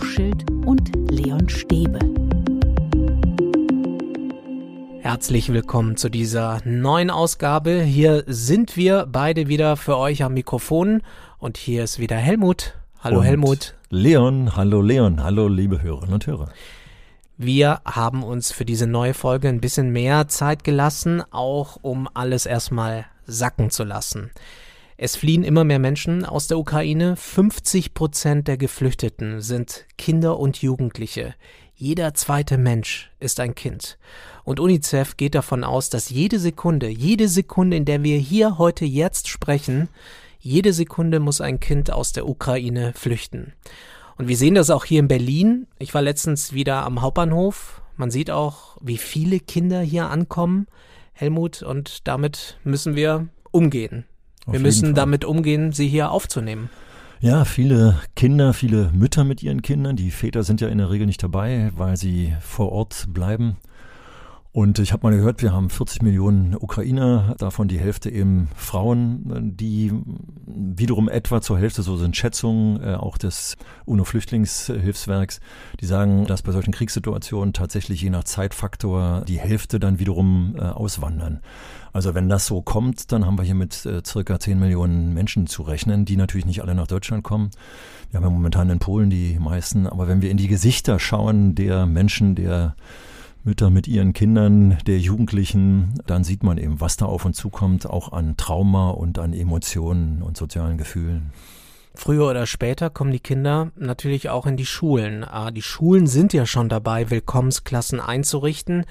Hochschild und Leon Stäbe. Herzlich willkommen zu dieser neuen Ausgabe. Hier sind wir beide wieder für euch am Mikrofon und hier ist wieder Helmut. Hallo und Helmut. Leon, hallo Leon, hallo liebe Hörerinnen und Hörer. Wir haben uns für diese neue Folge ein bisschen mehr Zeit gelassen, auch um alles erstmal sacken zu lassen. Es fliehen immer mehr Menschen aus der Ukraine. 50 Prozent der Geflüchteten sind Kinder und Jugendliche. Jeder zweite Mensch ist ein Kind. Und UNICEF geht davon aus, dass jede Sekunde, jede Sekunde, in der wir hier heute jetzt sprechen, jede Sekunde muss ein Kind aus der Ukraine flüchten. Und wir sehen das auch hier in Berlin. Ich war letztens wieder am Hauptbahnhof. Man sieht auch, wie viele Kinder hier ankommen. Helmut, und damit müssen wir umgehen. Auf wir müssen damit umgehen, sie hier aufzunehmen. Ja, viele Kinder, viele Mütter mit ihren Kindern. Die Väter sind ja in der Regel nicht dabei, weil sie vor Ort bleiben. Und ich habe mal gehört, wir haben 40 Millionen Ukrainer, davon die Hälfte eben Frauen, die wiederum etwa zur Hälfte, so sind Schätzungen äh, auch des UNO-Flüchtlingshilfswerks, die sagen, dass bei solchen Kriegssituationen tatsächlich je nach Zeitfaktor die Hälfte dann wiederum äh, auswandern. Also wenn das so kommt, dann haben wir hier mit äh, circa 10 Millionen Menschen zu rechnen, die natürlich nicht alle nach Deutschland kommen. Wir haben ja momentan in Polen die meisten, aber wenn wir in die Gesichter schauen der Menschen, der Mütter mit ihren Kindern, der Jugendlichen, dann sieht man eben, was da auf uns zukommt, auch an Trauma und an Emotionen und sozialen Gefühlen. Früher oder später kommen die Kinder natürlich auch in die Schulen. Ah, die Schulen sind ja schon dabei, Willkommensklassen einzurichten.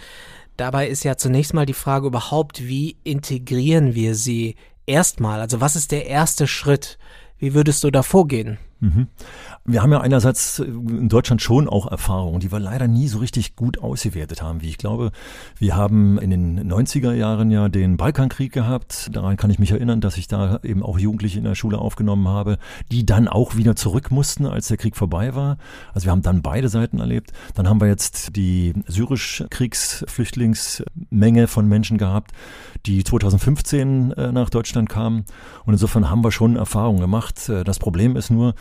Dabei ist ja zunächst mal die Frage überhaupt, wie integrieren wir sie erstmal? Also was ist der erste Schritt? Wie würdest du da vorgehen? Mhm. Wir haben ja einerseits in Deutschland schon auch Erfahrungen, die wir leider nie so richtig gut ausgewertet haben, wie ich glaube. Wir haben in den 90er Jahren ja den Balkankrieg gehabt. Daran kann ich mich erinnern, dass ich da eben auch Jugendliche in der Schule aufgenommen habe, die dann auch wieder zurück mussten, als der Krieg vorbei war. Also wir haben dann beide Seiten erlebt. Dann haben wir jetzt die syrisch-Kriegsflüchtlingsmenge von Menschen gehabt, die 2015 äh, nach Deutschland kamen. Und insofern haben wir schon Erfahrungen gemacht. Äh, das Problem ist nur,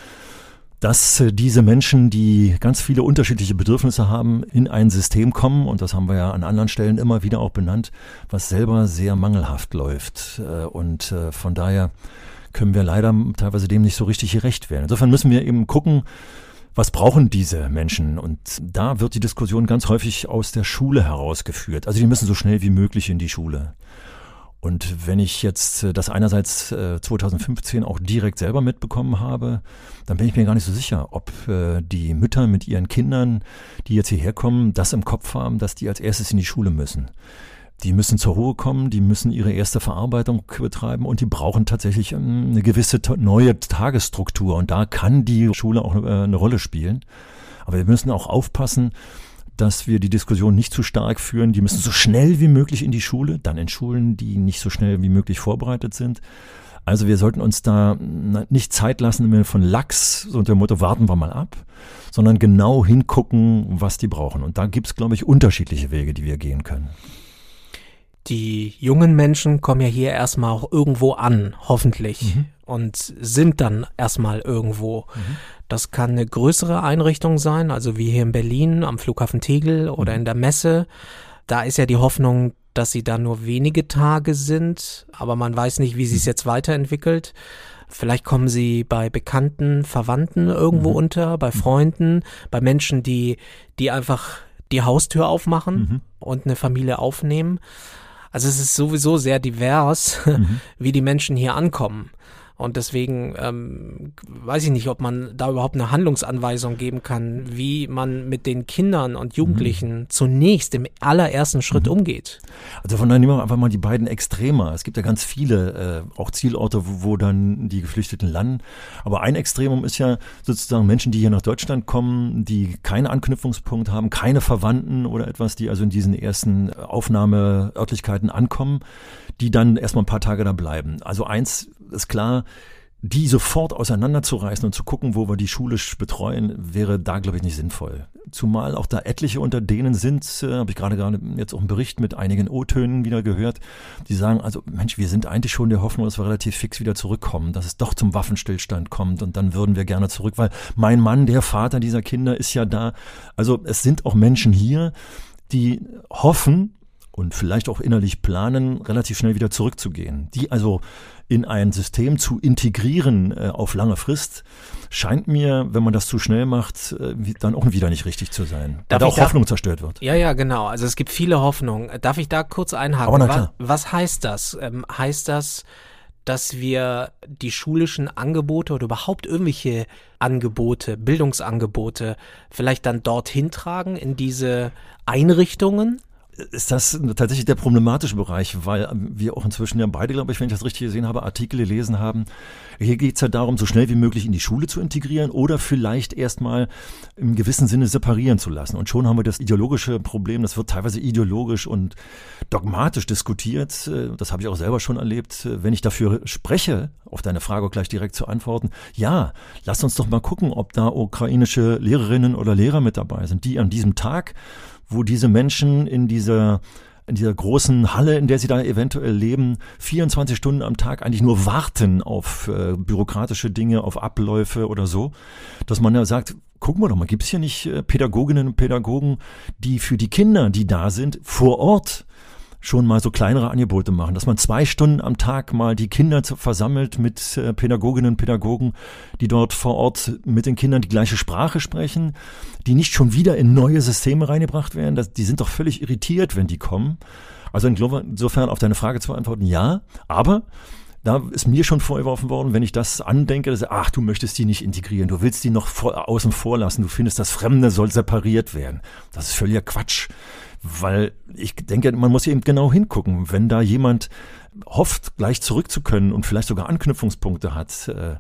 dass äh, diese Menschen, die ganz viele unterschiedliche Bedürfnisse haben, in ein System kommen, und das haben wir ja an anderen Stellen immer wieder auch benannt, was selber sehr mangelhaft läuft. Äh, und äh, von daher können wir leider teilweise dem nicht so richtig gerecht werden. Insofern müssen wir eben gucken, was brauchen diese Menschen? Und da wird die Diskussion ganz häufig aus der Schule herausgeführt. Also die müssen so schnell wie möglich in die Schule. Und wenn ich jetzt äh, das einerseits 2015 äh, auch direkt selber mitbekommen habe, dann bin ich mir gar nicht so sicher, ob äh, die Mütter mit ihren Kindern, die jetzt hierher kommen, das im Kopf haben, dass die als erstes in die Schule müssen. Die müssen zur Ruhe kommen, die müssen ihre erste Verarbeitung betreiben und die brauchen tatsächlich ähm, eine gewisse neue Tagesstruktur. Und da kann die Schule auch eine Rolle spielen. Aber wir müssen auch aufpassen, dass wir die Diskussion nicht zu stark führen. Die müssen so schnell wie möglich in die Schule, dann in Schulen, die nicht so schnell wie möglich vorbereitet sind. Also wir sollten uns da nicht Zeit lassen im von Lachs, so unter dem Motto, warten wir mal ab, sondern genau hingucken, was die brauchen. Und da gibt es, glaube ich, unterschiedliche Wege, die wir gehen können. Die jungen Menschen kommen ja hier erstmal auch irgendwo an, hoffentlich, mhm. Und sind dann erstmal irgendwo. Mhm. Das kann eine größere Einrichtung sein, also wie hier in Berlin am Flughafen Tegel oder mhm. in der Messe. Da ist ja die Hoffnung, dass sie da nur wenige Tage sind, aber man weiß nicht, wie sie es mhm. jetzt weiterentwickelt. Vielleicht kommen sie bei Bekannten, Verwandten irgendwo mhm. unter, bei mhm. Freunden, bei Menschen, die, die einfach die Haustür aufmachen mhm. und eine Familie aufnehmen. Also es ist sowieso sehr divers, mhm. wie die Menschen hier ankommen. Und deswegen ähm, weiß ich nicht, ob man da überhaupt eine Handlungsanweisung geben kann, wie man mit den Kindern und Jugendlichen mhm. zunächst im allerersten Schritt mhm. umgeht. Also von daher nehmen wir einfach mal die beiden Extreme. Es gibt ja ganz viele äh, auch Zielorte, wo, wo dann die Geflüchteten landen. Aber ein Extremum ist ja sozusagen Menschen, die hier nach Deutschland kommen, die keinen Anknüpfungspunkt haben, keine Verwandten oder etwas, die also in diesen ersten Aufnahmeörtlichkeiten ankommen, die dann erstmal ein paar Tage da bleiben. Also eins ist klar, die sofort auseinanderzureißen und zu gucken, wo wir die schulisch betreuen, wäre da, glaube ich, nicht sinnvoll. Zumal auch da etliche unter denen sind, äh, habe ich gerade gerade jetzt auch einen Bericht mit einigen O-Tönen wieder gehört, die sagen, also Mensch, wir sind eigentlich schon der Hoffnung, dass wir relativ fix wieder zurückkommen, dass es doch zum Waffenstillstand kommt und dann würden wir gerne zurück, weil mein Mann, der Vater dieser Kinder, ist ja da. Also es sind auch Menschen hier, die hoffen, und vielleicht auch innerlich planen, relativ schnell wieder zurückzugehen. Die also in ein System zu integrieren äh, auf lange Frist, scheint mir, wenn man das zu schnell macht, äh, dann auch wieder nicht richtig zu sein. Darf weil auch da, Hoffnung zerstört wird. Ja, ja, genau. Also es gibt viele Hoffnungen. Darf ich da kurz einhaken? Aber na klar. Was, was heißt das? Ähm, heißt das, dass wir die schulischen Angebote oder überhaupt irgendwelche Angebote, Bildungsangebote vielleicht dann dorthin tragen in diese Einrichtungen? Ist das tatsächlich der problematische Bereich, weil wir auch inzwischen ja beide, glaube ich, wenn ich das richtig gesehen habe, Artikel gelesen haben. Hier geht es ja darum, so schnell wie möglich in die Schule zu integrieren oder vielleicht erstmal im gewissen Sinne separieren zu lassen. Und schon haben wir das ideologische Problem, das wird teilweise ideologisch und dogmatisch diskutiert. Das habe ich auch selber schon erlebt. Wenn ich dafür spreche, auf deine Frage gleich direkt zu antworten, ja, lass uns doch mal gucken, ob da ukrainische Lehrerinnen oder Lehrer mit dabei sind, die an diesem Tag wo diese Menschen in dieser in dieser großen Halle, in der sie da eventuell leben, 24 Stunden am Tag eigentlich nur warten auf äh, bürokratische Dinge, auf Abläufe oder so, dass man ja sagt, gucken wir doch mal, gibt es hier nicht äh, Pädagoginnen und Pädagogen, die für die Kinder, die da sind, vor Ort schon mal so kleinere Angebote machen, dass man zwei Stunden am Tag mal die Kinder versammelt mit äh, Pädagoginnen und Pädagogen, die dort vor Ort mit den Kindern die gleiche Sprache sprechen, die nicht schon wieder in neue Systeme reingebracht werden. Das, die sind doch völlig irritiert, wenn die kommen. Also insofern auf deine Frage zu antworten, ja, aber da ist mir schon vorgeworfen worden, wenn ich das andenke, dass, ach, du möchtest die nicht integrieren, du willst die noch vor, außen vor lassen, du findest, das Fremde soll separiert werden. Das ist völliger Quatsch. Weil ich denke, man muss eben genau hingucken. Wenn da jemand hofft, gleich zurück zu können und vielleicht sogar Anknüpfungspunkte hat, äh,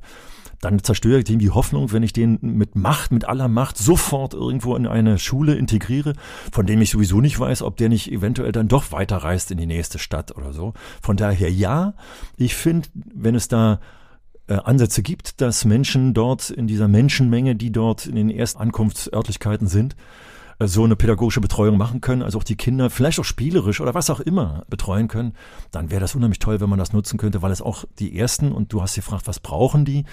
dann zerstöre ich dem die Hoffnung, wenn ich den mit Macht, mit aller Macht sofort irgendwo in eine Schule integriere, von dem ich sowieso nicht weiß, ob der nicht eventuell dann doch weiterreist in die nächste Stadt oder so. Von daher ja, ich finde, wenn es da äh, Ansätze gibt, dass Menschen dort in dieser Menschenmenge, die dort in den Erstankunftsörtlichkeiten sind, so eine pädagogische Betreuung machen können, also auch die Kinder vielleicht auch spielerisch oder was auch immer betreuen können, dann wäre das unheimlich toll, wenn man das nutzen könnte, weil es auch die ersten, und du hast gefragt, was brauchen die?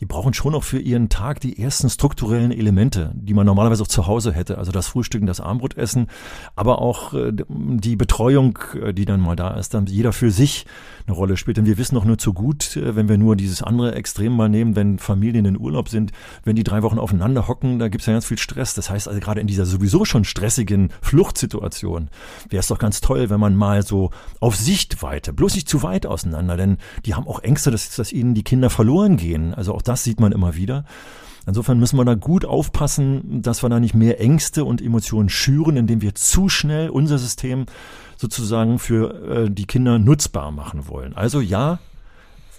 die brauchen schon auch für ihren Tag die ersten strukturellen Elemente, die man normalerweise auch zu Hause hätte. Also das Frühstücken, das Armbrotessen, aber auch äh, die Betreuung, äh, die dann mal da ist, dann jeder für sich eine Rolle spielt. Denn wir wissen doch nur zu gut, äh, wenn wir nur dieses andere Extrem mal nehmen, wenn Familien in Urlaub sind, wenn die drei Wochen aufeinander hocken, da gibt's ja ganz viel Stress. Das heißt also gerade in dieser sowieso schon stressigen Fluchtsituation wäre es doch ganz toll, wenn man mal so auf Sichtweite, bloß nicht zu weit auseinander, denn die haben auch Ängste, dass, dass ihnen die Kinder verloren gehen. Also auch das sieht man immer wieder. Insofern müssen wir da gut aufpassen, dass wir da nicht mehr Ängste und Emotionen schüren, indem wir zu schnell unser System sozusagen für äh, die Kinder nutzbar machen wollen. Also ja,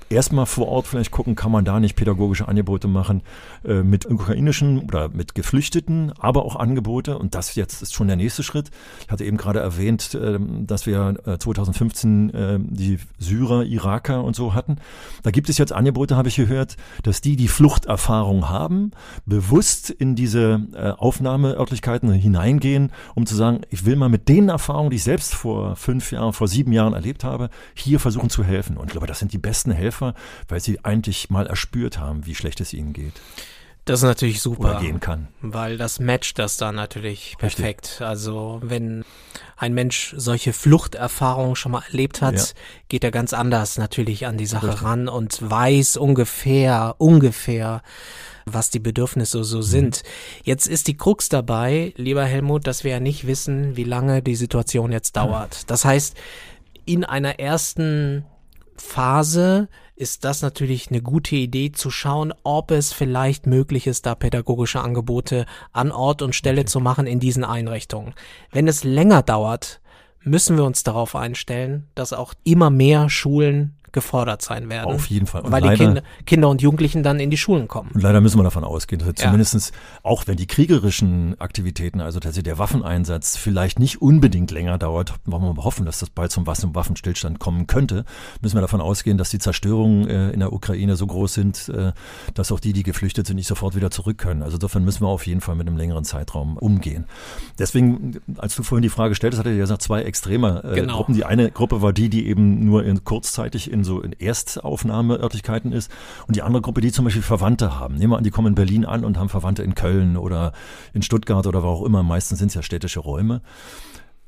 erstmal vor Ort vielleicht gucken, kann man da nicht pädagogische Angebote machen äh, mit ukrainischen oder mit Geflüchteten, aber auch Angebote. Und das jetzt ist schon der nächste Schritt. Ich hatte eben gerade erwähnt, äh, dass wir äh, 2015 äh, die Syrer, Iraker und so hatten. Da gibt es jetzt Angebote, habe ich gehört, dass die, die Fluchterfahrung haben, bewusst in diese äh, Aufnahmeörtlichkeiten hineingehen, um zu sagen, ich will mal mit den Erfahrungen, die ich selbst vor fünf Jahren, vor sieben Jahren erlebt habe, hier versuchen zu helfen. Und ich glaube, das sind die besten Helfer Helfer, weil sie eigentlich mal erspürt haben, wie schlecht es ihnen geht. Das ist natürlich super. Oder gehen kann. Weil das matcht das dann natürlich perfekt. Richtig. Also wenn ein Mensch solche Fluchterfahrungen schon mal erlebt hat, ja. geht er ganz anders natürlich an die Sache Richtig. ran und weiß ungefähr, ungefähr, was die Bedürfnisse so mhm. sind. Jetzt ist die Krux dabei, lieber Helmut, dass wir ja nicht wissen, wie lange die Situation jetzt dauert. Das heißt, in einer ersten Phase ist das natürlich eine gute Idee zu schauen, ob es vielleicht möglich ist, da pädagogische Angebote an Ort und Stelle zu machen in diesen Einrichtungen. Wenn es länger dauert, müssen wir uns darauf einstellen, dass auch immer mehr Schulen gefordert sein werden. Auf jeden Fall. Und weil leider, die Kinder, Kinder, und Jugendlichen dann in die Schulen kommen. Und leider müssen wir davon ausgehen, dass ja. zumindestens auch wenn die kriegerischen Aktivitäten, also tatsächlich der Waffeneinsatz vielleicht nicht unbedingt länger dauert, wollen wir hoffen, dass das bald zum Waffenstillstand kommen könnte, müssen wir davon ausgehen, dass die Zerstörungen äh, in der Ukraine so groß sind, äh, dass auch die, die geflüchtet sind, nicht sofort wieder zurück können. Also insofern müssen wir auf jeden Fall mit einem längeren Zeitraum umgehen. Deswegen, als du vorhin die Frage stelltest, hatte ich ja gesagt, zwei extreme äh, genau. Gruppen. Die eine Gruppe war die, die eben nur in, kurzzeitig in so in Erstaufnahmeörtlichkeiten ist und die andere Gruppe, die zum Beispiel Verwandte haben. Nehmen wir an, die kommen in Berlin an und haben Verwandte in Köln oder in Stuttgart oder wo auch immer. Meistens sind es ja städtische Räume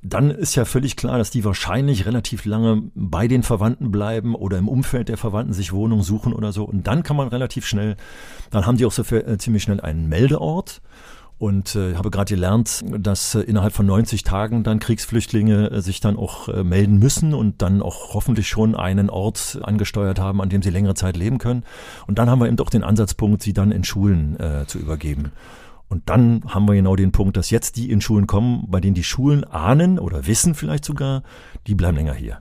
dann ist ja völlig klar, dass die wahrscheinlich relativ lange bei den Verwandten bleiben oder im Umfeld der Verwandten sich Wohnungen suchen oder so. Und dann kann man relativ schnell, dann haben die auch so für, äh, ziemlich schnell einen Meldeort. Und äh, habe gerade gelernt, dass äh, innerhalb von 90 Tagen dann Kriegsflüchtlinge äh, sich dann auch äh, melden müssen und dann auch hoffentlich schon einen Ort angesteuert haben, an dem sie längere Zeit leben können. Und dann haben wir eben doch den Ansatzpunkt, sie dann in Schulen äh, zu übergeben. Und dann haben wir genau den Punkt, dass jetzt die in Schulen kommen, bei denen die Schulen ahnen oder wissen vielleicht sogar, die bleiben länger hier.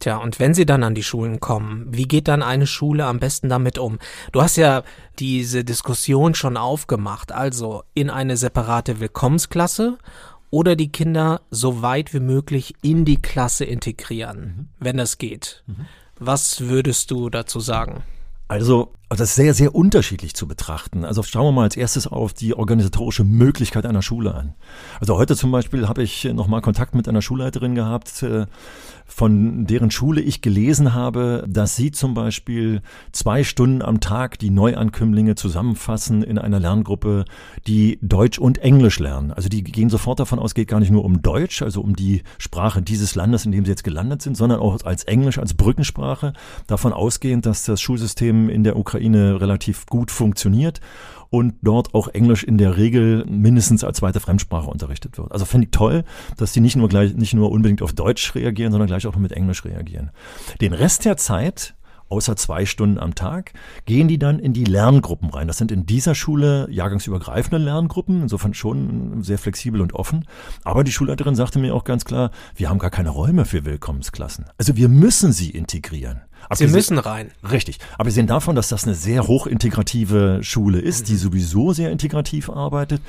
Tja, und wenn sie dann an die Schulen kommen, wie geht dann eine Schule am besten damit um? Du hast ja diese Diskussion schon aufgemacht, also in eine separate Willkommensklasse oder die Kinder so weit wie möglich in die Klasse integrieren, mhm. wenn das geht. Mhm. Was würdest du dazu sagen? Also, das ist sehr, sehr unterschiedlich zu betrachten. Also schauen wir mal als erstes auf die organisatorische Möglichkeit einer Schule an. Also heute zum Beispiel habe ich nochmal Kontakt mit einer Schulleiterin gehabt, äh, von deren Schule ich gelesen habe, dass sie zum Beispiel zwei Stunden am Tag die Neuankömmlinge zusammenfassen in einer Lerngruppe, die Deutsch und Englisch lernen. Also die gehen sofort davon aus, geht gar nicht nur um Deutsch, also um die Sprache dieses Landes, in dem sie jetzt gelandet sind, sondern auch als Englisch, als Brückensprache, davon ausgehend, dass das Schulsystem in der Ukraine relativ gut funktioniert und dort auch Englisch in der Regel mindestens als zweite Fremdsprache unterrichtet wird. Also finde ich toll, dass die nicht nur gleich, nicht nur unbedingt auf Deutsch reagieren, sondern gleich auch mit Englisch reagieren. Den Rest der Zeit außer zwei Stunden am Tag, gehen die dann in die Lerngruppen rein. Das sind in dieser Schule jahrgangsübergreifende Lerngruppen, insofern schon sehr flexibel und offen. Aber die Schulleiterin sagte mir auch ganz klar, wir haben gar keine Räume für Willkommensklassen. Also wir müssen sie integrieren. Sie müssen rein. Richtig. Abgesehen davon, dass das eine sehr hochintegrative Schule ist, die mhm. sowieso sehr integrativ arbeitet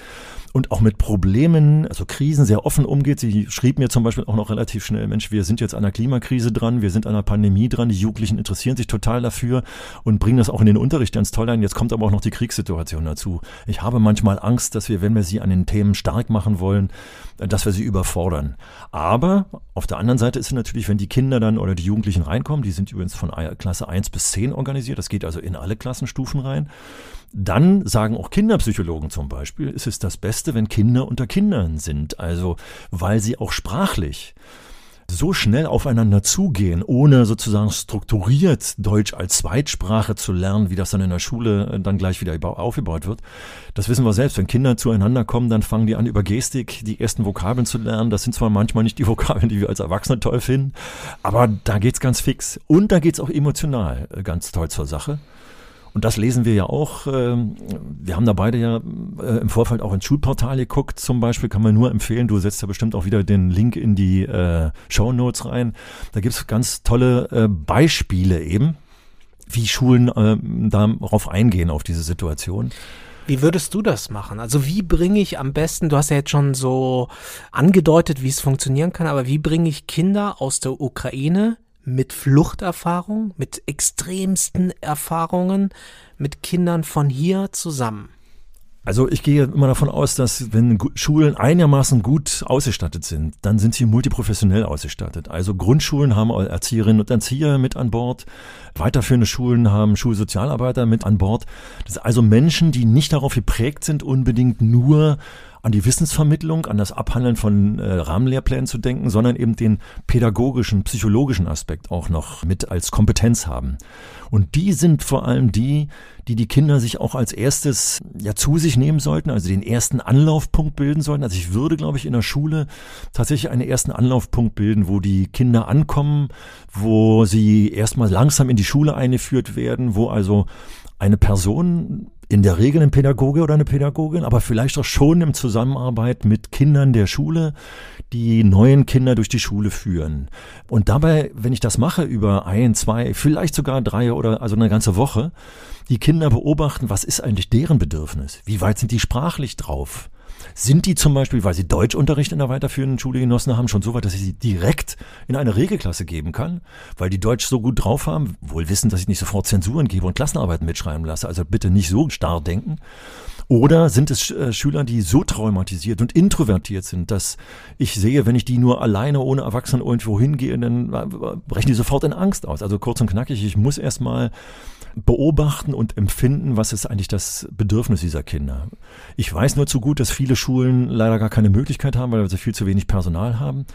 und auch mit Problemen, also Krisen sehr offen umgeht. Sie schrieb mir zum Beispiel auch noch relativ schnell, Mensch, wir sind jetzt an einer Klimakrise dran, wir sind an einer Pandemie dran, die Jugendlichen interessieren sich total dafür und bringen das auch in den Unterricht ganz toll ein. Jetzt kommt aber auch noch die Kriegssituation dazu. Ich habe manchmal Angst, dass wir, wenn wir sie an den Themen stark machen wollen, dass wir sie überfordern. Aber auf der anderen Seite ist es natürlich, wenn die Kinder dann oder die Jugendlichen reinkommen, die sind übrigens von Klasse 1 bis 10 organisiert, das geht also in alle Klassenstufen rein, dann sagen auch Kinderpsychologen zum Beispiel, ist es das Beste, wenn Kinder unter Kindern sind, also weil sie auch sprachlich so schnell aufeinander zugehen, ohne sozusagen strukturiert Deutsch als Zweitsprache zu lernen, wie das dann in der Schule äh, dann gleich wieder aufgebaut wird. Das wissen wir selbst. Wenn Kinder zueinander kommen, dann fangen die an, über Gestik die ersten Vokabeln zu lernen. Das sind zwar manchmal nicht die Vokabeln, die wir als Erwachsene toll finden, aber da geht's ganz fix. Und da geht's auch emotional äh, ganz toll zur Sache. Und das lesen wir ja auch. Ähm, wir haben da beide ja äh, im Vorfeld auch ins Schulportal geguckt. Zum Beispiel kann man nur empfehlen, du setzt ja bestimmt auch wieder den Link in die äh, Show Notes rein. Da gibt's ganz tolle äh, Beispiele eben, wie Schulen äh, darauf eingehen, auf diese Situation. Wie würdest du das machen? Also wie bringe ich am besten, du hast ja jetzt schon so angedeutet, wie es funktionieren kann, aber wie bringe ich Kinder aus der Ukraine mit Fluchterfahrung, mit extremsten Erfahrungen mit Kindern von hier zusammen? Also ich gehe immer davon aus, dass wenn Schulen einigermaßen gut ausgestattet sind, dann sind sie multiprofessionell ausgestattet. Also Grundschulen haben Erzieherinnen und Erzieher mit an Bord, weiterführende Schulen haben Schulsozialarbeiter mit an Bord. Das sind also Menschen, die nicht darauf geprägt sind, unbedingt nur an die Wissensvermittlung, an das Abhandeln von äh, Rahmenlehrplänen zu denken, sondern eben den pädagogischen, psychologischen Aspekt auch noch mit als Kompetenz haben. Und die sind vor allem die, die die Kinder sich auch als erstes ja zu sich nehmen sollten, also den ersten Anlaufpunkt bilden sollten. Also ich würde, glaube ich, in der Schule tatsächlich einen ersten Anlaufpunkt bilden, wo die Kinder ankommen, wo sie erstmal langsam in die Schule eingeführt werden, wo also eine Person in der Regel ein Pädagoge oder eine Pädagogin, aber vielleicht auch schon in Zusammenarbeit mit Kindern der Schule, die neuen Kinder durch die Schule führen. Und dabei, wenn ich das mache über ein, zwei, vielleicht sogar drei oder also eine ganze Woche, die Kinder beobachten, was ist eigentlich deren Bedürfnis? Wie weit sind die sprachlich drauf? Sind die zum Beispiel, weil sie Deutschunterricht in der weiterführenden Schule genossen haben, schon so weit, dass ich sie direkt in eine Regelklasse geben kann, weil die Deutsch so gut drauf haben, wohl wissen, dass ich nicht sofort Zensuren gebe und Klassenarbeiten mitschreiben lasse, also bitte nicht so starr denken. Oder sind es äh, Schüler, die so traumatisiert und introvertiert sind, dass ich sehe, wenn ich die nur alleine ohne Erwachsenen irgendwo hingehe, dann äh, brechen die sofort in Angst aus. Also kurz und knackig, ich muss erstmal beobachten und empfinden, was ist eigentlich das Bedürfnis dieser Kinder. Ich weiß nur zu gut, dass viele Schulen leider gar keine Möglichkeit haben, weil sie viel zu wenig Personal haben.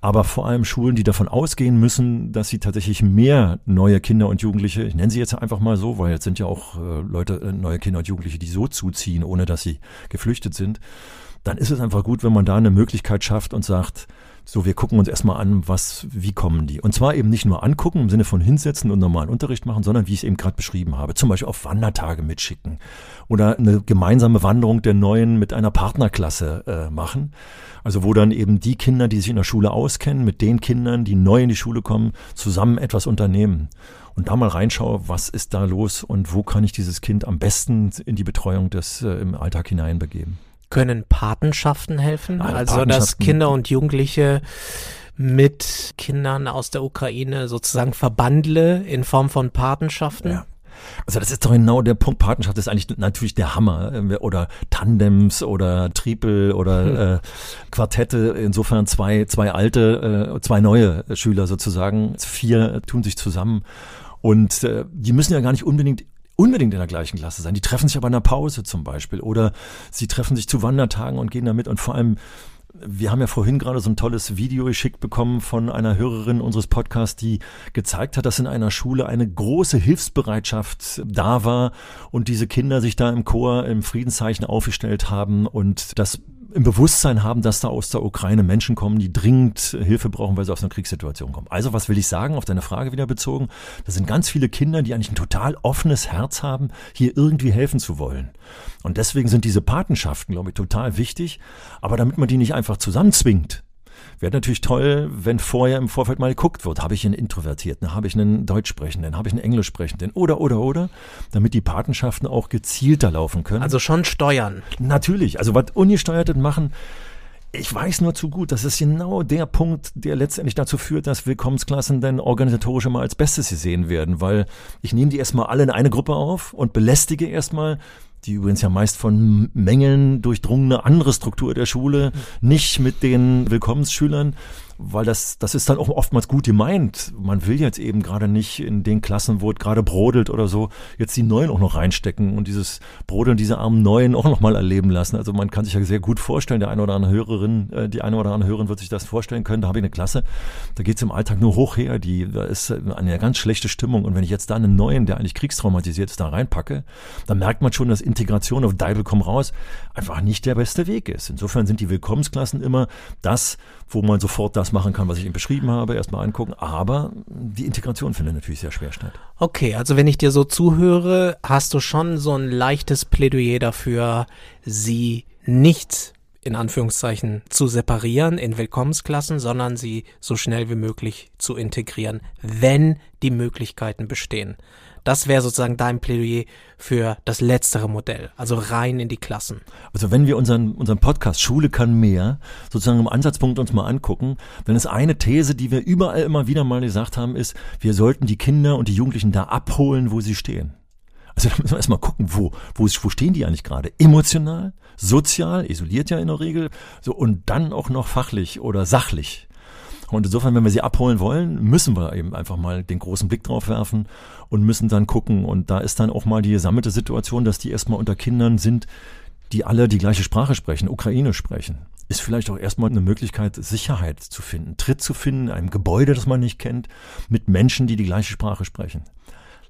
Aber vor allem Schulen, die davon ausgehen müssen, dass sie tatsächlich mehr neue Kinder und Jugendliche, ich nenne sie jetzt einfach mal so, weil jetzt sind ja auch äh, Leute, äh, neue Kinder und Jugendliche, die so zuziehen, ohne dass sie geflüchtet sind, dann ist es einfach gut, wenn man da eine Möglichkeit schafft und sagt, so, wir gucken uns erstmal an, was, wie kommen die. Und zwar eben nicht nur angucken im Sinne von hinsetzen und normalen Unterricht machen, sondern wie ich es eben gerade beschrieben habe. Zum Beispiel auf Wandertage mitschicken oder eine gemeinsame Wanderung der Neuen mit einer Partnerklasse äh, machen. Also wo dann eben die Kinder, die sich in der Schule auskennen, mit den Kindern, die neu in die Schule kommen, zusammen etwas unternehmen. Und da mal reinschaue, was ist da los und wo kann ich dieses Kind am besten in die Betreuung des äh, im Alltag hineinbegeben. Können Patenschaften helfen? Nein, also, dass Kinder und Jugendliche mit Kindern aus der Ukraine sozusagen verbandle in Form von Patenschaften? Ja. Also das ist doch genau der Punkt. Partnerschaft ist eigentlich natürlich der Hammer. Oder Tandems oder Triple oder hm. äh, Quartette. Insofern zwei, zwei alte, äh, zwei neue Schüler sozusagen. Vier tun sich zusammen. Und äh, die müssen ja gar nicht unbedingt unbedingt in der gleichen Klasse sein. Die treffen sich aber in einer Pause zum Beispiel oder sie treffen sich zu Wandertagen und gehen damit und vor allem wir haben ja vorhin gerade so ein tolles Video geschickt bekommen von einer Hörerin unseres Podcasts, die gezeigt hat, dass in einer Schule eine große Hilfsbereitschaft da war und diese Kinder sich da im Chor im Friedenszeichen aufgestellt haben und das im Bewusstsein haben, dass da aus der Ukraine Menschen kommen, die dringend Hilfe brauchen, weil sie aus einer Kriegssituation kommen. Also was will ich sagen, auf deine Frage wieder bezogen, da sind ganz viele Kinder, die eigentlich ein total offenes Herz haben, hier irgendwie helfen zu wollen. Und deswegen sind diese Patenschaften, glaube ich, total wichtig, aber damit man die nicht einfach zusammenzwingt, Wäre natürlich toll, wenn vorher im Vorfeld mal geguckt wird, habe ich einen Introvertierten, habe ich einen Deutschsprechenden, habe ich einen Englischsprechenden? Oder, oder, oder, damit die Patenschaften auch gezielter laufen können. Also schon steuern. Natürlich, also was Ungesteuertes machen, ich weiß nur zu gut, das ist genau der Punkt, der letztendlich dazu führt, dass Willkommensklassen dann organisatorisch immer als Bestes gesehen werden, weil ich nehme die erstmal alle in eine Gruppe auf und belästige erstmal die übrigens ja meist von Mängeln durchdrungene andere Struktur der Schule, nicht mit den Willkommensschülern weil das, das ist dann auch oftmals gut gemeint. Man will jetzt eben gerade nicht in den Klassen, wo es gerade brodelt oder so, jetzt die Neuen auch noch reinstecken und dieses Brodeln diese armen Neuen auch noch mal erleben lassen. Also man kann sich ja sehr gut vorstellen, der eine oder andere Hörerin, äh, die eine oder andere Hörerin wird sich das vorstellen können. Da habe ich eine Klasse, da geht es im Alltag nur hoch her, die, da ist eine ganz schlechte Stimmung. Und wenn ich jetzt da einen Neuen, der eigentlich kriegstraumatisiert ist, da reinpacke, dann merkt man schon, dass Integration auf Deibel komm raus einfach nicht der beste Weg ist. Insofern sind die Willkommensklassen immer das, wo man sofort das machen kann, was ich Ihnen beschrieben habe, erstmal angucken. Aber die Integration findet natürlich sehr schwer statt. Okay, also wenn ich dir so zuhöre, hast du schon so ein leichtes Plädoyer dafür, sie nicht in Anführungszeichen zu separieren in Willkommensklassen, sondern sie so schnell wie möglich zu integrieren, wenn die Möglichkeiten bestehen. Das wäre sozusagen dein Plädoyer für das letztere Modell, also rein in die Klassen. Also wenn wir unseren, unseren Podcast Schule kann mehr sozusagen im Ansatzpunkt uns mal angucken, dann ist eine These, die wir überall immer wieder mal gesagt haben, ist, wir sollten die Kinder und die Jugendlichen da abholen, wo sie stehen. Also da müssen wir erstmal gucken, wo, wo, wo stehen die eigentlich gerade? Emotional, sozial, isoliert ja in der Regel, so und dann auch noch fachlich oder sachlich. Und insofern, wenn wir sie abholen wollen, müssen wir eben einfach mal den großen Blick drauf werfen und müssen dann gucken. Und da ist dann auch mal die gesammelte Situation, dass die erstmal unter Kindern sind, die alle die gleiche Sprache sprechen, Ukraine sprechen. Ist vielleicht auch erstmal eine Möglichkeit, Sicherheit zu finden, Tritt zu finden, in einem Gebäude, das man nicht kennt, mit Menschen, die die gleiche Sprache sprechen.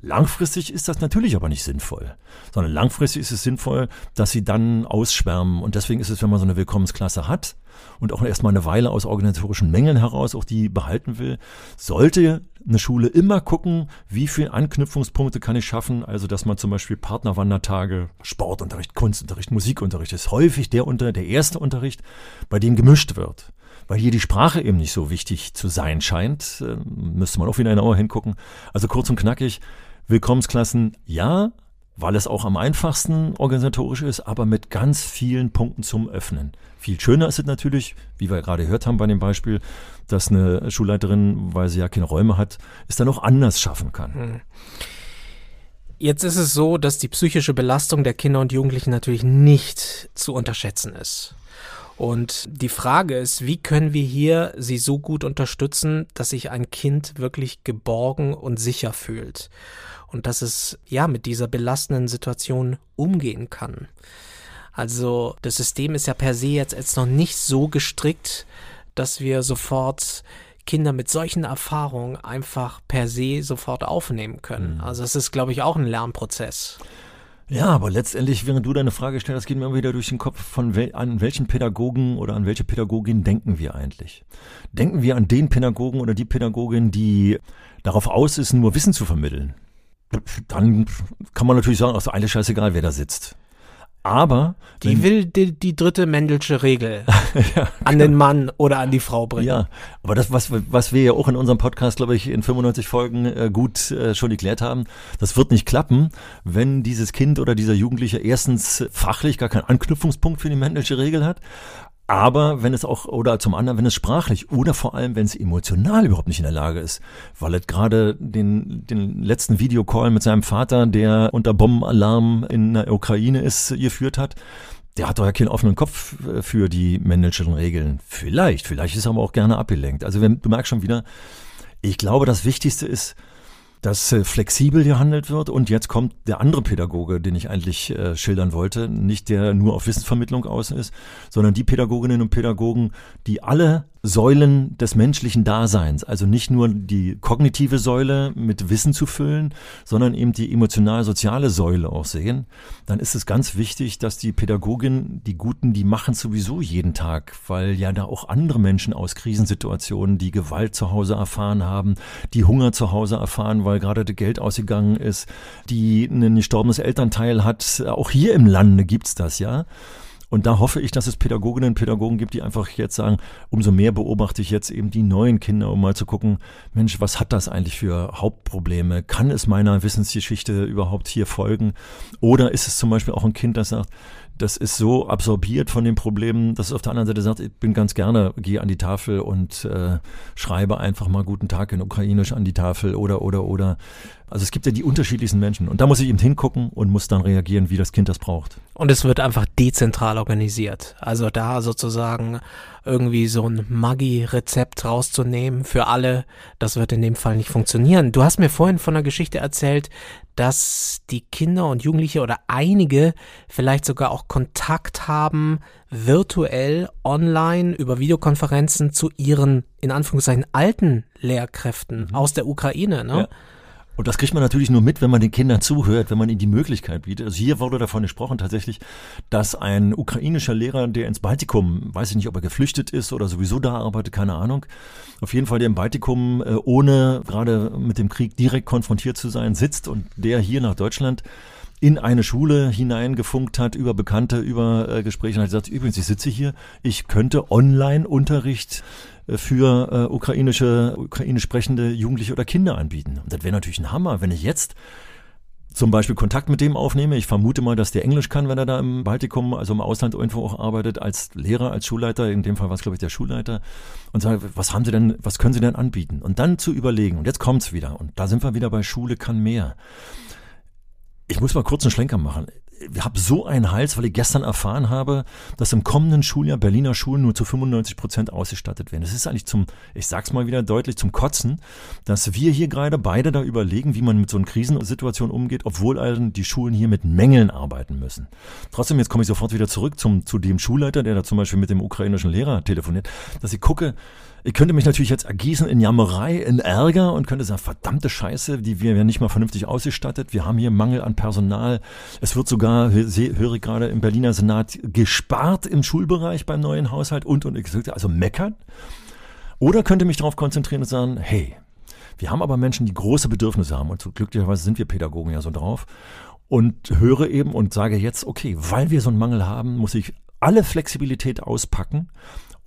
Langfristig ist das natürlich aber nicht sinnvoll, sondern langfristig ist es sinnvoll, dass sie dann ausschwärmen. Und deswegen ist es, wenn man so eine Willkommensklasse hat und auch erstmal eine Weile aus organisatorischen Mängeln heraus auch die behalten will, sollte eine Schule immer gucken, wie viele Anknüpfungspunkte kann ich schaffen. Also, dass man zum Beispiel Partnerwandertage, Sportunterricht, Kunstunterricht, Musikunterricht ist häufig der unter, der erste Unterricht, bei dem gemischt wird weil hier die Sprache eben nicht so wichtig zu sein scheint. Äh, müsste man auch wieder genauer hingucken. Also kurz und knackig, Willkommensklassen, ja, weil es auch am einfachsten organisatorisch ist, aber mit ganz vielen Punkten zum Öffnen. Viel schöner ist es natürlich, wie wir gerade gehört haben bei dem Beispiel, dass eine Schulleiterin, weil sie ja keine Räume hat, es dann auch anders schaffen kann. Hm. Jetzt ist es so, dass die psychische Belastung der Kinder und Jugendlichen natürlich nicht zu unterschätzen ist. Und die Frage ist, wie können wir hier sie so gut unterstützen, dass sich ein Kind wirklich geborgen und sicher fühlt und dass es ja mit dieser belastenden Situation umgehen kann. Also das System ist ja per se jetzt, jetzt noch nicht so gestrickt, dass wir sofort Kinder mit solchen Erfahrungen einfach per se sofort aufnehmen können. Mhm. Also es ist, glaube ich, auch ein Lernprozess. Ja, aber letztendlich, während du deine Frage stellst, geht mir immer wieder durch den Kopf, von wel an welchen Pädagogen oder an welche Pädagogin denken wir eigentlich? Denken wir an den Pädagogen oder die Pädagogin, die darauf aus ist, nur Wissen zu vermitteln? Dann kann man natürlich sagen, also eigentlich scheißegal, wer da sitzt. Aber die will die, die dritte Mendelsche Regel ja, an den Mann oder an die Frau bringen. Ja, aber das, was, was wir ja auch in unserem Podcast, glaube ich, in 95 Folgen äh, gut äh, schon geklärt haben, das wird nicht klappen, wenn dieses Kind oder dieser Jugendliche erstens fachlich gar keinen Anknüpfungspunkt für die Mendelsche Regel hat aber wenn es auch, oder zum anderen, wenn es sprachlich oder vor allem, wenn es emotional überhaupt nicht in der Lage ist, weil es gerade den, den letzten Videocall mit seinem Vater, der unter Bombenalarm in der Ukraine ist, geführt hat, der hat doch ja keinen offenen Kopf äh, für die Mendelschen Regeln. Vielleicht, vielleicht ist er aber auch gerne abgelenkt. Also wenn, du merkst schon wieder, ich glaube, das Wichtigste ist, dass äh, flexibel gehandelt wird. Und jetzt kommt der andere Pädagoge, den ich eigentlich äh, schildern wollte, nicht der nur auf Wissensvermittlung aus ist, sondern die Pädagoginnen und Pädagogen, die alle Säulen des menschlichen Daseins, also nicht nur die kognitive Säule mit Wissen zu füllen, sondern eben die emotional-soziale Säule auch sehen, dann ist es ganz wichtig, dass die Pädagogin, die Guten, die machen sowieso jeden Tag, weil ja da auch andere Menschen aus Krisensituationen, die Gewalt zu Hause erfahren haben, die Hunger zu Hause erfahren, weil gerade das Geld ausgegangen ist, die ein gestorbenes Elternteil hat, auch hier im Lande gibt's das, ja. Und da hoffe ich, dass es Pädagoginnen und Pädagogen gibt, die einfach jetzt sagen, umso mehr beobachte ich jetzt eben die neuen Kinder, um mal zu gucken, Mensch, was hat das eigentlich für Hauptprobleme? Kann es meiner Wissensgeschichte überhaupt hier folgen? Oder ist es zum Beispiel auch ein Kind, das sagt, das ist so absorbiert von den Problemen, dass es auf der anderen Seite sagt, ich bin ganz gerne, gehe an die Tafel und äh, schreibe einfach mal guten Tag in Ukrainisch an die Tafel oder, oder, oder. Also es gibt ja die unterschiedlichsten Menschen. Und da muss ich eben hingucken und muss dann reagieren, wie das Kind das braucht. Und es wird einfach dezentral organisiert. Also da sozusagen irgendwie so ein Maggi-Rezept rauszunehmen für alle, das wird in dem Fall nicht funktionieren. Du hast mir vorhin von einer Geschichte erzählt, dass die Kinder und Jugendliche oder einige vielleicht sogar auch Kontakt haben, virtuell, online, über Videokonferenzen zu ihren, in Anführungszeichen, alten Lehrkräften mhm. aus der Ukraine. Ne? Ja. Und das kriegt man natürlich nur mit, wenn man den Kindern zuhört, wenn man ihnen die Möglichkeit bietet. Also hier wurde davon gesprochen tatsächlich, dass ein ukrainischer Lehrer, der ins Baltikum, weiß ich nicht, ob er geflüchtet ist oder sowieso da arbeitet, keine Ahnung, auf jeden Fall der im Baltikum, äh, ohne gerade mit dem Krieg direkt konfrontiert zu sein, sitzt und der hier nach Deutschland in eine Schule hineingefunkt hat, über Bekannte, über äh, Gespräche und hat gesagt, übrigens, ich sitze hier, ich könnte Online-Unterricht für äh, ukrainische, ukrainisch sprechende Jugendliche oder Kinder anbieten. Und das wäre natürlich ein Hammer, wenn ich jetzt zum Beispiel Kontakt mit dem aufnehme. Ich vermute mal, dass der Englisch kann, wenn er da im Baltikum, also im Ausland irgendwo auch arbeitet, als Lehrer, als Schulleiter. In dem Fall war es, glaube ich, der Schulleiter. Und sage, was haben Sie denn, was können Sie denn anbieten? Und dann zu überlegen, und jetzt kommt's wieder. Und da sind wir wieder bei Schule kann mehr. Ich muss mal kurz einen Schlenker machen habe so einen Hals, weil ich gestern erfahren habe, dass im kommenden Schuljahr Berliner Schulen nur zu 95 Prozent ausgestattet werden. Das ist eigentlich zum, ich sag's mal wieder deutlich, zum Kotzen, dass wir hier gerade beide da überlegen, wie man mit so einer Krisensituation umgeht, obwohl also die Schulen hier mit Mängeln arbeiten müssen. Trotzdem, jetzt komme ich sofort wieder zurück zum, zu dem Schulleiter, der da zum Beispiel mit dem ukrainischen Lehrer telefoniert, dass ich gucke, Ich könnte mich natürlich jetzt ergießen in Jammerei, in Ärger und könnte sagen, verdammte Scheiße, die wir ja nicht mal vernünftig ausgestattet. Wir haben hier Mangel an Personal. Es wird sogar, höre ich gerade im Berliner Senat, gespart im Schulbereich beim neuen Haushalt und, und, also meckern. Oder könnte mich darauf konzentrieren und sagen, hey, wir haben aber Menschen, die große Bedürfnisse haben und so glücklicherweise sind wir Pädagogen ja so drauf und höre eben und sage jetzt, okay, weil wir so einen Mangel haben, muss ich alle Flexibilität auspacken,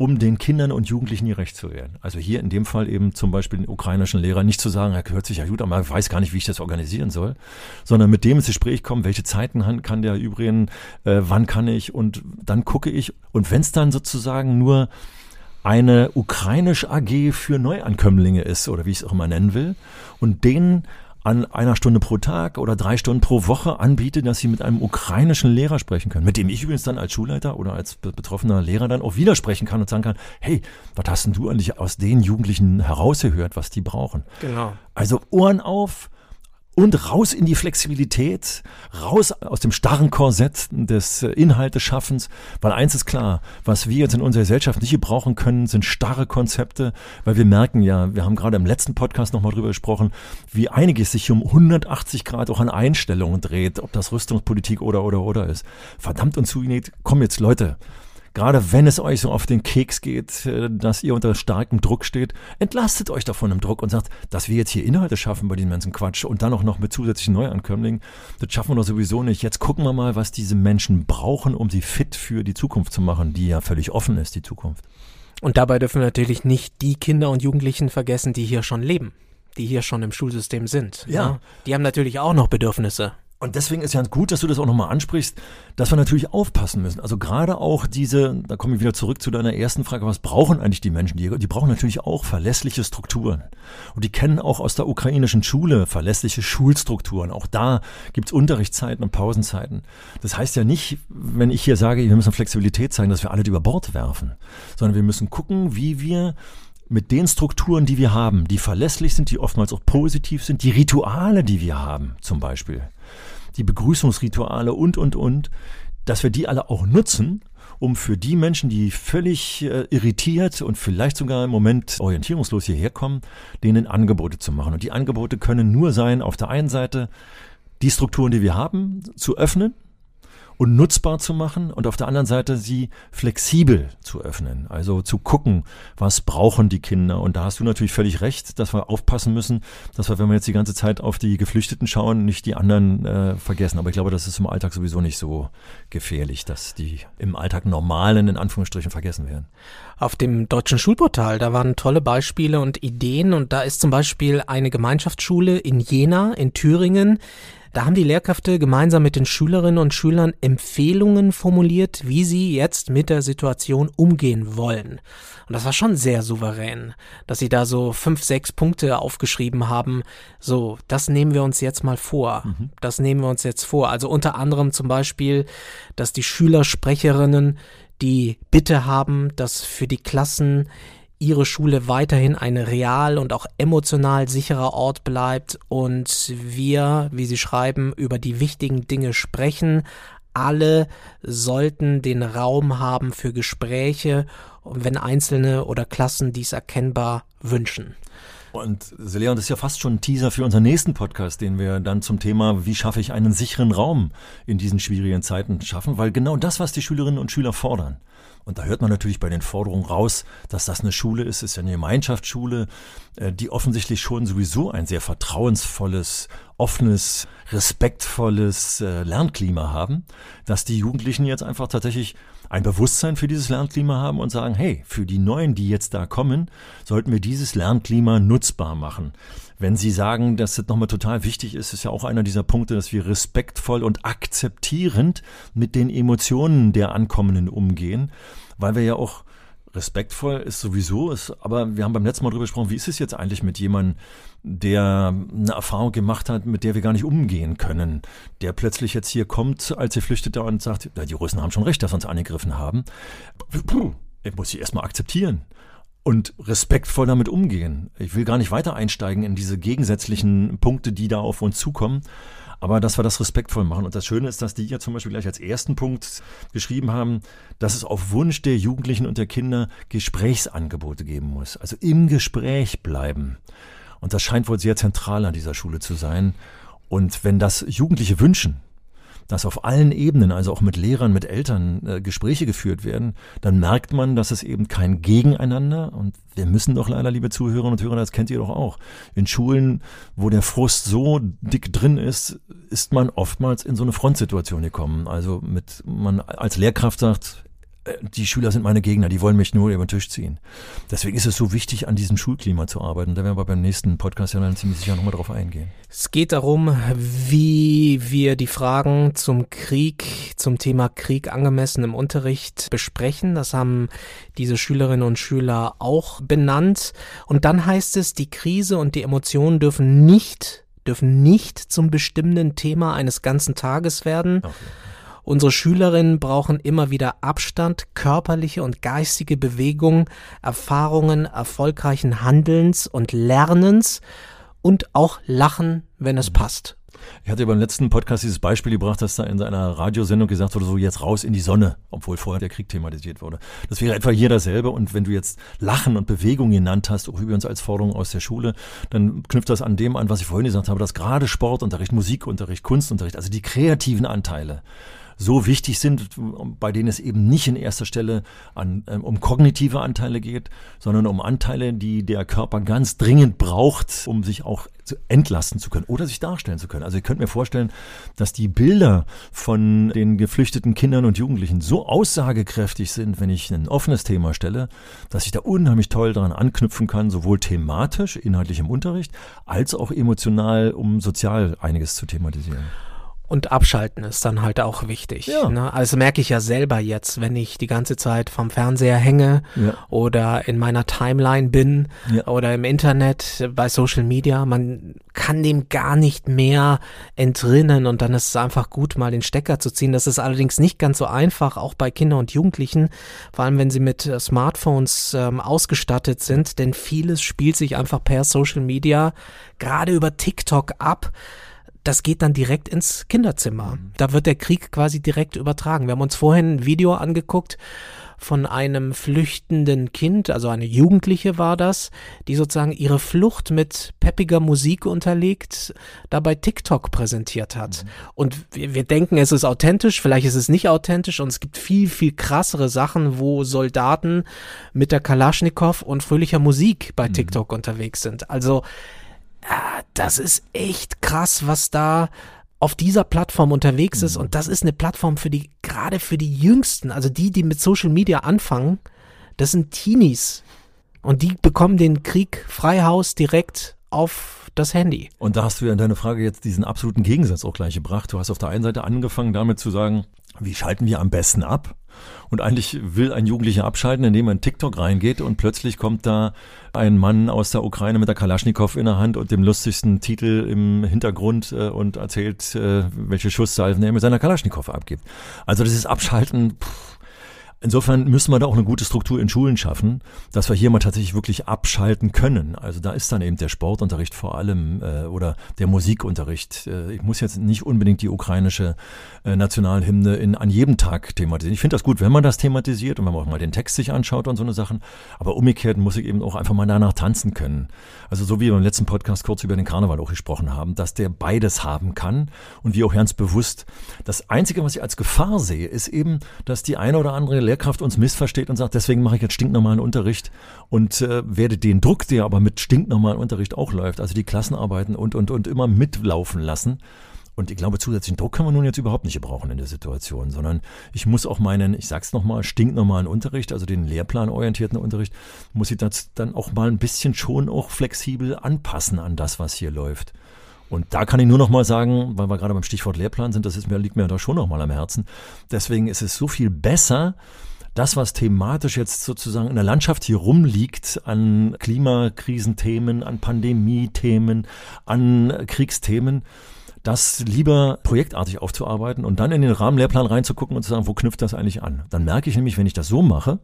um den Kindern und Jugendlichen gerecht zu werden. Also hier in dem Fall eben zum Beispiel den ukrainischen Lehrer nicht zu sagen, er hört sich ja gut, aber ich weiß gar nicht, wie ich das organisieren soll, sondern mit dem ins Gespräch kommen, welche Zeiten kann der übrigens, äh, wann kann ich und dann gucke ich und wenn es dann sozusagen nur eine ukrainisch AG für Neuankömmlinge ist oder wie ich es auch immer nennen will und denen an einer Stunde pro Tag oder drei Stunden pro Woche anbiete, dass sie mit einem ukrainischen Lehrer sprechen können, mit dem ich übrigens dann als Schulleiter oder als betroffener Lehrer dann auch widersprechen kann und sagen kann, hey, was hast denn du eigentlich aus den Jugendlichen herausgehört, was die brauchen? Genau. Also Ohren auf, und raus in die Flexibilität, raus aus dem starren Korsett des äh, Inhalteschaffens, weil eins ist klar, was wir jetzt in unserer Gesellschaft nicht gebrauchen können, sind starre Konzepte, weil wir merken ja, wir haben gerade im letzten Podcast nochmal drüber gesprochen, wie einiges sich um 180 Grad auch an Einstellungen dreht, ob das Rüstungspolitik oder oder oder ist. Verdammt und zugenäht, komm jetzt Leute, gerade wenn es euch so auf den Keks geht, äh, dass ihr unter starkem Druck steht, entlastet euch davon dem Druck und sagt, dass wir jetzt hier Inhalte schaffen bei den Menschen Quatsch und dann auch noch mit zusätzlichen Neuankömmlingen, das schaffen wir doch sowieso nicht. Jetzt gucken wir mal, was diese Menschen brauchen, um sie fit für die Zukunft zu machen, die ja völlig offen ist, die Zukunft. Und dabei dürfen wir natürlich nicht die Kinder und Jugendlichen vergessen, die hier schon leben, die hier schon im Schulsystem sind. Ja. ja. Die haben natürlich auch noch Bedürfnisse. Und deswegen ist ja gut, dass du das auch nochmal ansprichst, dass wir natürlich aufpassen müssen. Also gerade auch diese, da komme ich wieder zurück zu deiner ersten Frage, was brauchen eigentlich die Menschen? Die, die brauchen natürlich auch verlässliche Strukturen. Und die kennen auch aus der ukrainischen Schule verlässliche Schulstrukturen. Auch da gibt's Unterrichtszeiten und Pausenzeiten. Das heißt ja nicht, wenn ich hier sage, wir müssen Flexibilität zeigen, dass wir alle über Bord werfen, sondern wir müssen gucken, wie wir mit den Strukturen, die wir haben, die verlässlich sind, die oftmals auch positiv sind, die Rituale, die wir haben, zum Beispiel, die Begrüßungsrituale und, und, und, dass wir die alle auch nutzen, um für die Menschen, die völlig äh, irritiert und vielleicht sogar im Moment orientierungslos hierher kommen, denen Angebote zu machen. Und die Angebote können nur sein, auf der einen Seite die Strukturen, die wir haben, zu öffnen, und nutzbar zu machen und auf der anderen Seite sie flexibel zu öffnen. Also zu gucken, was brauchen die Kinder. Und da hast du natürlich völlig recht, dass wir aufpassen müssen, dass wir, wenn wir jetzt die ganze Zeit auf die Geflüchteten schauen, nicht die anderen äh, vergessen. Aber ich glaube, das ist im Alltag sowieso nicht so gefährlich, dass die im Alltag normalen, in Anführungsstrichen, vergessen werden. Auf dem deutschen Schulportal, da waren tolle Beispiele und Ideen und da ist zum Beispiel eine Gemeinschaftsschule in Jena, in Thüringen, da haben die Lehrkräfte gemeinsam mit den Schülerinnen und Schülern Empfehlungen formuliert, wie sie jetzt mit der Situation umgehen wollen. Und das war schon sehr souverän, dass sie da so fünf, sechs Punkte aufgeschrieben haben. So, das nehmen wir uns jetzt mal vor. Mhm. Das nehmen wir uns jetzt vor. Also unter anderem zum Beispiel, dass die Schülersprecherinnen die Bitte haben, dass für die Klassen ihre Schule weiterhin ein real und auch emotional sicherer Ort bleibt und wir, wie Sie schreiben, über die wichtigen Dinge sprechen. Alle sollten den Raum haben für Gespräche, wenn Einzelne oder Klassen dies erkennbar wünschen. Und Leon, das ist ja fast schon ein Teaser für unseren nächsten Podcast, den wir dann zum Thema, wie schaffe ich einen sicheren Raum in diesen schwierigen Zeiten schaffen, weil genau das, was die Schülerinnen und Schüler fordern. Und da hört man natürlich bei den Forderungen raus, dass das eine Schule ist, ist ja eine Gemeinschaftsschule, äh, die offensichtlich schon sowieso ein sehr vertrauensvolles, offenes, respektvolles äh, Lernklima haben, dass die Jugendlichen jetzt einfach tatsächlich ein Bewusstsein für dieses Lernklima haben und sagen, hey, für die Neuen, die jetzt da kommen, sollten wir dieses Lernklima nutzbar machen. Wenn Sie sagen, dass das nochmal total wichtig ist, ist ja auch einer dieser Punkte, dass wir respektvoll und akzeptierend mit den Emotionen der Ankommenden umgehen, weil wir ja auch respektvoll ist sowieso, ist, aber wir haben beim letzten Mal drüber gesprochen, wie ist es jetzt eigentlich mit jemandem, der eine Erfahrung gemacht hat, mit der wir gar nicht umgehen können, der plötzlich jetzt hier kommt als Geflüchteter und sagt, die Russen haben schon recht, dass sie uns angegriffen haben. Puh, ich muss sie erstmal akzeptieren. und respektvoll damit umgehen. Ich will gar nicht weiter einsteigen in diese gegensätzlichen Punkte, die da auf uns zukommen. Aber dass wir das respektvoll machen. Und das Schöne ist, dass die ja zum Beispiel gleich als ersten Punkt geschrieben haben, dass es auf Wunsch der Jugendlichen und der Kinder Gesprächsangebote geben muss. Also im Gespräch bleiben. Und das scheint wohl sehr zentral an dieser Schule zu sein. Und wenn das Jugendliche wünschen, dass auf allen Ebenen, also auch mit Lehrern, mit Eltern, äh, Gespräche geführt werden, dann merkt man, dass es eben kein Gegeneinander und wir müssen doch leider, liebe Zuhörerinnen und Hörer, das kennt ihr doch auch. In Schulen, wo der Frust so dick drin ist, ist man oftmals in so eine Frontsituation gekommen. Also mit, man als Lehrkraft sagt, die Schüler sind meine Gegner, die wollen mich nur über den Tisch ziehen. Deswegen ist es so wichtig, an diesem Schulklima zu arbeiten. Da werden wir beim nächsten Podcast ja dann ziemlich sicher nochmal drauf eingehen. Es geht darum, wie wir die Fragen zum Krieg, zum Thema Krieg angemessen im Unterricht besprechen. Das haben diese Schülerinnen und Schüler auch benannt. Und dann heißt es, die Krise und die Emotionen dürfen nicht, dürfen nicht zum bestimmenden Thema eines ganzen Tages werden. Okay Unsere Schülerinnen brauchen immer wieder Abstand, körperliche und geistige Bewegung, Erfahrungen erfolgreichen Handelns und Lernens und auch Lachen, wenn es passt. Ich hatte beim letzten Podcast dieses Beispiel gebracht, dass da in seiner Radiosendung gesagt wurde, so jetzt raus in die Sonne, obwohl vorher der Krieg thematisiert wurde. Das wäre etwa hier dasselbe. Und wenn du jetzt Lachen und Bewegung genannt hast, auch übrigens als Forderung aus der Schule, dann knüpft das an dem an, was ich vorhin gesagt habe, dass gerade Sportunterricht, Musikunterricht, Kunstunterricht, also die kreativen Anteile, so wichtig sind, bei denen es eben nicht in erster Stelle an, ähm, um kognitive Anteile geht, sondern um Anteile, die der Körper ganz dringend braucht, um sich auch zu entlasten zu können oder sich darstellen zu können. Also ihr könnt mir vorstellen, dass die Bilder von den geflüchteten Kindern und Jugendlichen so aussagekräftig sind, wenn ich ein offenes Thema stelle, dass ich da unheimlich toll daran anknüpfen kann, sowohl thematisch, inhaltlich im Unterricht, als auch emotional, um sozial einiges zu thematisieren. Und abschalten ist dann halt auch wichtig. Ja. Ne? Also merke ich ja selber jetzt, wenn ich die ganze Zeit vom Fernseher hänge ja. oder in meiner Timeline bin ja. oder im Internet bei Social Media, man kann dem gar nicht mehr entrinnen und dann ist es einfach gut, mal den Stecker zu ziehen. Das ist allerdings nicht ganz so einfach, auch bei Kindern und Jugendlichen, vor allem wenn sie mit äh, Smartphones ähm, ausgestattet sind, denn vieles spielt sich einfach per Social Media, gerade über TikTok ab das geht dann direkt ins Kinderzimmer. Mhm. Da wird der Krieg quasi direkt übertragen. Wir haben uns vorhin ein Video angeguckt von einem flüchtenden Kind, also eine Jugendliche war das, die sozusagen ihre Flucht mit peppiger Musik unterlegt, dabei TikTok präsentiert hat. Mhm. Und wir, wir, denken, es ist authentisch, vielleicht ist es nicht authentisch und es gibt viel, viel krassere Sachen, wo Soldaten mit der Kalaschnikow und fröhlicher Musik bei mhm. TikTok unterwegs sind. Also das ist echt krass, was da auf dieser Plattform unterwegs ist. Mhm. Und das ist eine Plattform für die, gerade für die Jüngsten, also die, die mit Social Media anfangen, das sind Teenies. Und die bekommen den Krieg Freihaus direkt auf das Handy. Und da hast du ja in deiner Frage jetzt diesen absoluten Gegensatz auch gleich gebracht. Du hast auf der einen Seite angefangen damit zu sagen, wie schalten wir am besten ab? Und eigentlich will ein Jugendlicher abschalten, indem er in TikTok reingeht und plötzlich kommt da ein Mann aus der Ukraine mit der Kalaschnikow in der Hand und dem lustigsten Titel im Hintergrund äh, und erzählt, äh, welche Schusssalven er mit seiner Kalaschnikow abgibt. Also ist Abschalten. Pff, Insofern müssen wir da auch eine gute Struktur in Schulen schaffen, dass wir hier mal tatsächlich wirklich abschalten können. Also da ist dann eben der Sportunterricht vor allem äh, oder der Musikunterricht. Äh, ich muss jetzt nicht unbedingt die ukrainische äh, Nationalhymne in, an jedem Tag thematisieren. Ich finde das gut, wenn man das thematisiert und wenn man auch mal den Text sich anschaut und so eine Sachen. Aber umgekehrt muss ich eben auch einfach mal danach tanzen können. Also so wie wir im letzten Podcast kurz über den Karneval auch gesprochen haben, dass der beides haben kann und wie auch ganz bewusst. Das Einzige, was ich als Gefahr sehe, ist eben, dass die eine oder andere Lehrkraft uns missversteht und sagt, deswegen mache ich jetzt stinknormalen Unterricht und äh, werde den Druck, der aber mit stinknormalen Unterricht auch läuft, also die Klassenarbeiten und, und, und immer mitlaufen lassen. Und ich glaube, zusätzlichen Druck kann man nun jetzt überhaupt nicht gebrauchen in der Situation, sondern ich muss auch meinen, ich sag's nochmal, stinknormalen Unterricht, also den lehrplanorientierten Unterricht, muss ich das dann auch mal ein bisschen schon auch flexibel anpassen an das, was hier läuft. Und da kann ich nur noch mal sagen, weil wir gerade beim Stichwort Lehrplan sind, das ist mir, liegt mir da schon noch mal am Herzen. Deswegen ist es so viel besser, das, was thematisch jetzt sozusagen in der Landschaft hier rumliegt, an Klimakrisenthemen, an Pandemie-Themen, an Kriegsthemen, das lieber projektartig aufzuarbeiten und dann in den Rahmenlehrplan reinzugucken und zu sagen, wo knüpft das eigentlich an? Dann merke ich nämlich, wenn ich das so mache,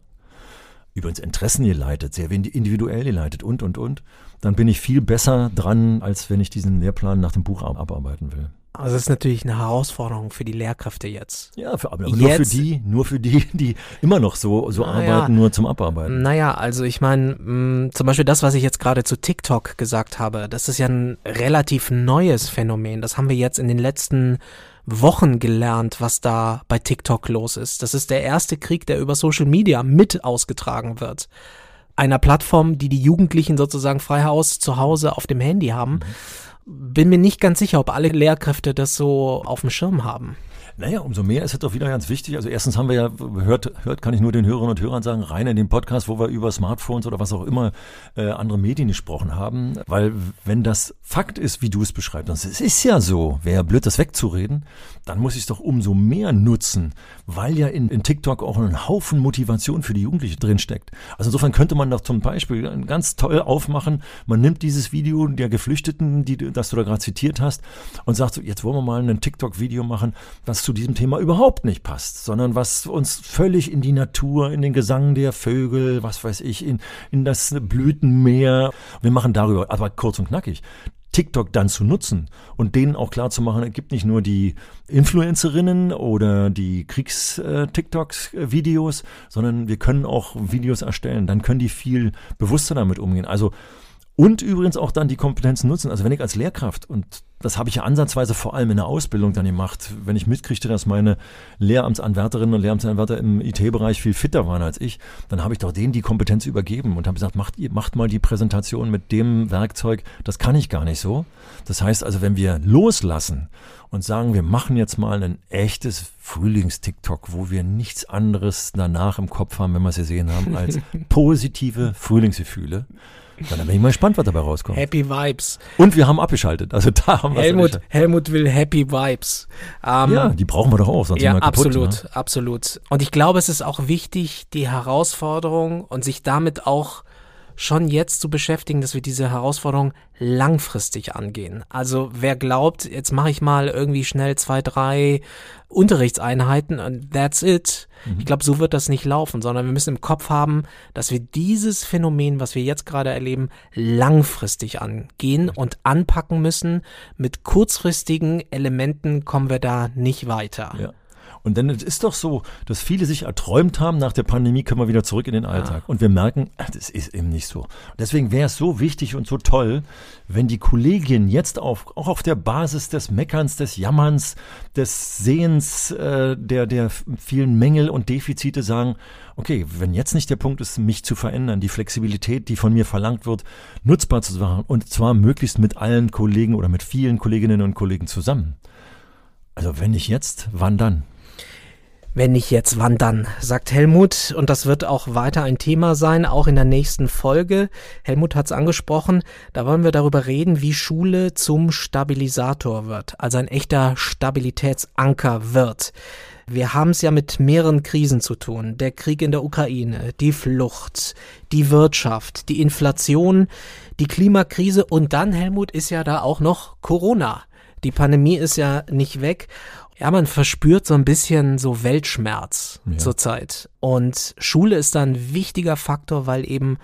übrigens Interessen geleitet, sehr individuell geleitet und, und, und, dann bin ich viel besser dran, als wenn ich diesen Lehrplan nach dem Buch abarbeiten will. Also es ist natürlich eine Herausforderung für die Lehrkräfte jetzt. Ja, für, aber jetzt, nur für die, nur für die, die immer noch so, so naja, arbeiten, nur zum Abarbeiten. Naja, also ich meine, mm, zum Beispiel das, was ich jetzt gerade zu TikTok gesagt habe, das ist ja ein relativ neues Phänomen. Das haben wir jetzt in den letzten Wochen gelernt, was da bei TikTok los ist. Das ist der erste Krieg, der über Social Media mit ausgetragen wird. Einer Plattform, die die Jugendlichen sozusagen frei Haus zu Hause auf dem Handy haben. Mhm bin mir nicht ganz sicher, ob alle Lehrkräfte das so auf dem Schirm haben. Naja, umso mehr ist es doch wieder ganz wichtig. Also erstens haben wir ja, hört, hört kann ich nur den Hörerinnen und Hörern sagen, rein in den Podcast, wo wir über Smartphones oder was auch immer äh, andere Medien gesprochen haben. Weil wenn das Fakt ist, wie du es beschreibst, und es ist ja so, wäre ja blöd, das wegzureden, dann muss ich es doch umso mehr nutzen, weil ja in, in TikTok auch ein Haufen Motivation für die Jugendlichen drinsteckt. Also insofern könnte man doch zum Beispiel ganz toll aufmachen, man nimmt dieses Video der Geflüchteten, die, das du da gerade zitiert hast, und sagt so, jetzt wollen wir mal ein TikTok-Video machen, was zu diesem Thema überhaupt nicht passt, sondern was uns völlig in die Natur, in den Gesang der Vögel, was weiß ich, in, in das Blütenmeer. Wir machen darüber, aber kurz und knackig. TikTok dann zu nutzen und denen auch klar zu machen, es gibt nicht nur die Influencerinnen oder die Kriegs-TikToks-Videos, sondern wir können auch Videos erstellen. Dann können die viel bewusster damit umgehen. Also und übrigens auch dann die Kompetenzen nutzen. Also wenn ich als Lehrkraft, und das habe ich ja ansatzweise vor allem in der Ausbildung dann gemacht, wenn ich mitkriegte, dass meine Lehramtsanwärterinnen und Lehramtsanwärter im IT-Bereich viel fitter waren als ich, dann habe ich doch denen die Kompetenz übergeben und habe gesagt, macht, macht mal die Präsentation mit dem Werkzeug, das kann ich gar nicht so. Das heißt also, wenn wir loslassen und sagen, wir machen jetzt mal ein echtes Frühlings-TikTok, wo wir nichts anderes danach im Kopf haben, wenn wir es gesehen haben, als positive Frühlingsgefühle, dann bin ich mal gespannt, was dabei rauskommt. Happy Vibes. Und wir haben abgeschaltet. Also da haben wir Helmut, Helmut will Happy Vibes. Ähm, ja, die brauchen wir doch auch, sonst ja, sind wir kaputt. Absolut, ne? absolut. Und ich glaube, es ist auch wichtig, die Herausforderung und sich damit auch schon jetzt zu beschäftigen, dass wir diese Herausforderung langfristig angehen. Also wer glaubt, jetzt mache ich mal irgendwie schnell zwei, drei Unterrichtseinheiten und that's it. Mhm. Ich glaube, so wird das nicht laufen, sondern wir müssen im Kopf haben, dass wir dieses Phänomen, was wir jetzt gerade erleben, langfristig angehen und anpacken müssen. Mit kurzfristigen Elementen kommen wir da nicht weiter. Ja. Und denn es ist doch so, dass viele sich erträumt haben, nach der Pandemie können wir wieder zurück in den Alltag. Ja. Und wir merken, das ist eben nicht so. Deswegen wäre es so wichtig und so toll, wenn die Kolleginnen jetzt auf, auch auf der Basis des Meckerns, des Jammerns, des Sehens äh, der, der vielen Mängel und Defizite sagen, okay, wenn jetzt nicht der Punkt ist, mich zu verändern, die Flexibilität, die von mir verlangt wird, nutzbar zu machen und zwar möglichst mit allen Kollegen oder mit vielen Kolleginnen und Kollegen zusammen. Also wenn nicht jetzt, wann dann? Wenn nicht jetzt, wann dann? sagt Helmut. Und das wird auch weiter ein Thema sein, auch in der nächsten Folge. Helmut hat es angesprochen. Da wollen wir darüber reden, wie Schule zum Stabilisator wird, also ein echter Stabilitätsanker wird. Wir haben es ja mit mehreren Krisen zu tun. Der Krieg in der Ukraine, die Flucht, die Wirtschaft, die Inflation, die Klimakrise und dann, Helmut, ist ja da auch noch Corona. Die Pandemie ist ja nicht weg ja, man verspürt so ein bisschen so Weltschmerz ja. zurzeit. Und Schule ist da ein wichtiger Faktor, weil eben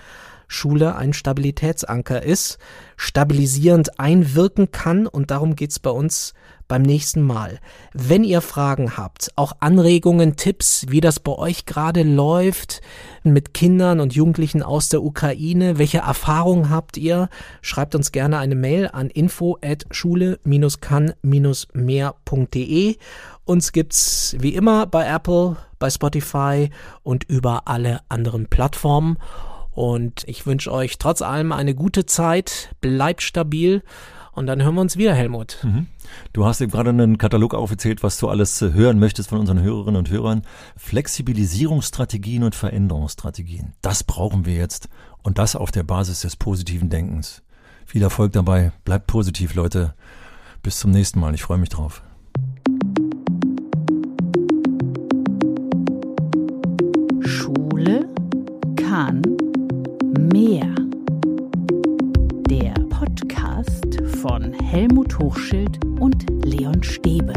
Schule ein Stabilitätsanker ist, stabilisierend einwirken kann und darum geht's bei uns beim nächsten Mal. Wenn ihr Fragen habt, auch Anregungen, Tipps, wie das bei euch gerade läuft mit Kindern und Jugendlichen aus der Ukraine, welche Erfahrungen habt ihr, schreibt uns gerne eine Mail an info at schule-kann-mehr.de. Uns gibt's wie immer bei Apple, bei Spotify und über alle anderen Plattformen. Und ich wünsche euch trotz allem eine gute Zeit, bleibt stabil und dann hören wir uns wieder, Helmut. Mhm. Du hast eben gerade einen Katalog aufgezählt, was du alles äh, hören möchtest von unseren Hörerinnen und Hörern. Flexibilisierungsstrategien und Veränderungsstrategien. Das brauchen wir jetzt. Und das auf der Basis des positiven Denkens. Viel Erfolg dabei. Bleibt positiv, Leute. Bis zum nächsten Mal. Ich freue mich drauf. Schule kann mehr. von Helmut Hochschild und Leon Stäbe.